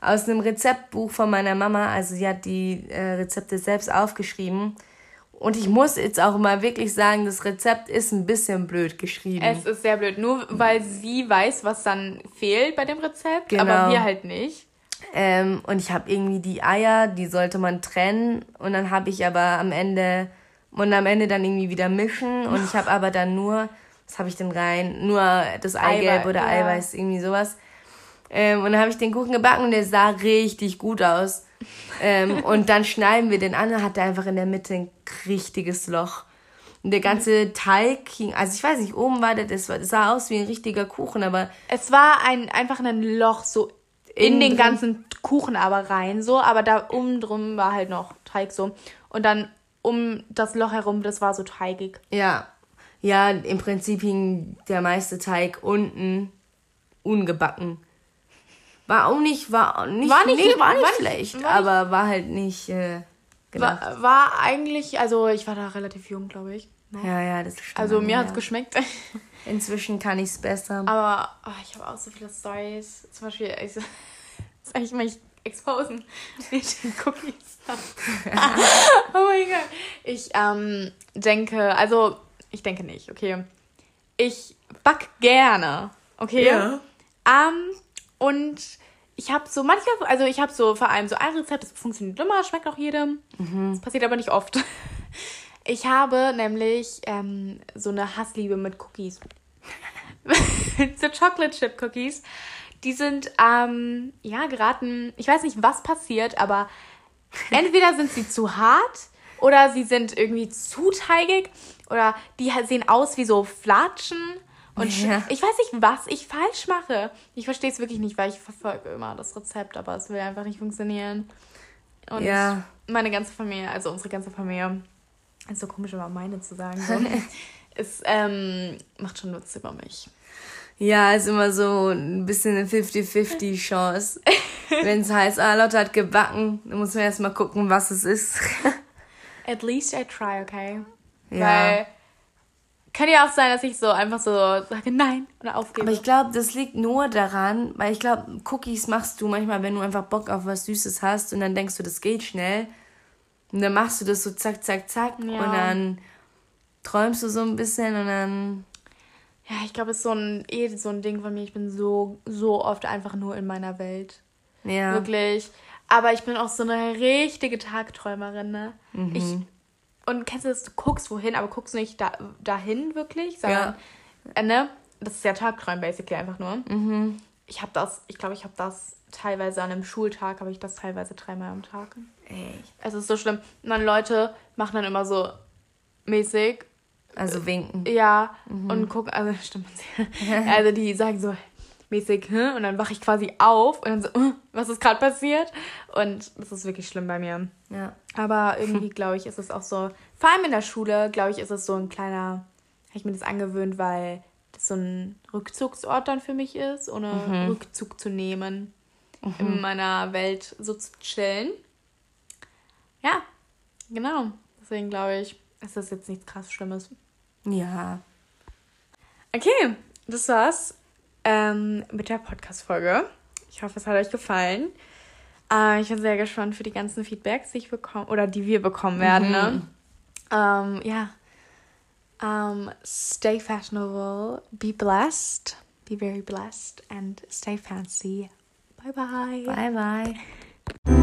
aus einem Rezeptbuch von meiner Mama. Also sie hat die äh, Rezepte selbst aufgeschrieben. Und ich muss jetzt auch mal wirklich sagen, das Rezept ist ein bisschen blöd geschrieben. Es ist sehr blöd, nur weil sie weiß, was dann fehlt bei dem Rezept, genau. aber wir halt nicht. Ähm, und ich habe irgendwie die Eier, die sollte man trennen. Und dann habe ich aber am Ende und am Ende dann irgendwie wieder mischen. Und ich habe aber dann nur, was habe ich denn rein? Nur das Eigelb Eiweiß, oder ja. Eiweiß, irgendwie sowas. Ähm, und dann habe ich den Kuchen gebacken und der sah richtig gut aus. ähm, und dann schneiden wir den an und hat er einfach in der Mitte ein richtiges Loch. Und der ganze Teig hing, also ich weiß nicht, oben war der, das, das sah aus wie ein richtiger Kuchen, aber. Es war ein, einfach ein Loch so in den ganzen Kuchen aber rein, so, aber da oben drum war halt noch Teig so. Und dann um das Loch herum, das war so teigig. Ja. Ja, im Prinzip hing der meiste Teig unten ungebacken. War auch nicht, war nicht, war nicht, nee, war nicht, war schlecht, war aber nicht, war halt nicht. Äh, war, war eigentlich, also ich war da relativ jung, glaube ich. Ne? Ja, ja, das ist Also mir hat es geschmeckt. Inzwischen kann ich es besser. Aber oh, ich habe auch so viele Stories. Zum Beispiel, ich, ist eigentlich mal exposen mit den Cookies. oh mein Gott. Ich ähm, denke, also ich denke nicht, okay. Ich back gerne, okay? Ja. Ähm, und ich habe so manchmal, also ich habe so vor allem so ein Rezept, das funktioniert immer, schmeckt auch jedem. Mhm. Das passiert aber nicht oft. Ich habe nämlich ähm, so eine Hassliebe mit Cookies. so Chocolate Chip Cookies. Die sind, ähm, ja, geraten, ich weiß nicht, was passiert, aber entweder sind sie zu hart oder sie sind irgendwie zu teigig oder die sehen aus wie so Flatschen. Und ja. ich weiß nicht, was ich falsch mache. Ich verstehe es wirklich nicht, weil ich verfolge immer das Rezept, aber es will einfach nicht funktionieren. Und ja. meine ganze Familie, also unsere ganze Familie, ist so komisch, immer meine zu sagen, so, ist, ähm, macht schon Witz über mich. Ja, ist immer so ein bisschen eine 50-50 Chance. Wenn es heißt, ah, Lotte hat gebacken, dann muss man erstmal gucken, was es ist. At least I try, okay? Ja. Weil kann ja auch sein, dass ich so einfach so sage nein oder aufgebe. Aber ich glaube, das liegt nur daran, weil ich glaube, Cookies machst du manchmal, wenn du einfach Bock auf was Süßes hast und dann denkst du, das geht schnell. Und dann machst du das so zack, zack, zack ja. und dann träumst du so ein bisschen und dann. Ja, ich glaube, es ist so ein, eh so ein Ding von mir. Ich bin so, so oft einfach nur in meiner Welt. Ja. Wirklich. Aber ich bin auch so eine richtige Tagträumerin, ne? Mhm. Ich und kennst du das, du guckst wohin, aber guckst nicht da, dahin wirklich, sondern, ja. äh, ne? Das ist ja Tagträumen basically einfach nur. Mhm. Ich habe das, ich glaube, ich habe das teilweise an einem Schultag, habe ich das teilweise dreimal am Tag. Echt? Es ist so schlimm. Und dann Leute machen dann immer so mäßig. Also winken. Ja, mhm. und gucken, also stimmt. also die sagen so, mäßig, und dann wache ich quasi auf und dann so, uh, was ist gerade passiert? Und das ist wirklich schlimm bei mir. Ja. Aber irgendwie, glaube ich, ist es auch so, vor allem in der Schule, glaube ich, ist es so ein kleiner, habe ich mir das angewöhnt, weil das so ein Rückzugsort dann für mich ist, ohne mhm. Rückzug zu nehmen, mhm. in meiner Welt so zu chillen. Ja, genau. Deswegen glaube ich, ist das jetzt nichts krass Schlimmes. Ja. Okay, das war's ähm, mit der Podcast-Folge. Ich hoffe, es hat euch gefallen. Äh, ich bin sehr gespannt für die ganzen Feedbacks, die ich bekomme oder die wir bekommen werden. Ne? Mhm. Ne? Ähm, ja. Um, stay fashionable, be blessed, be very blessed, and stay fancy. Bye bye. Bye bye.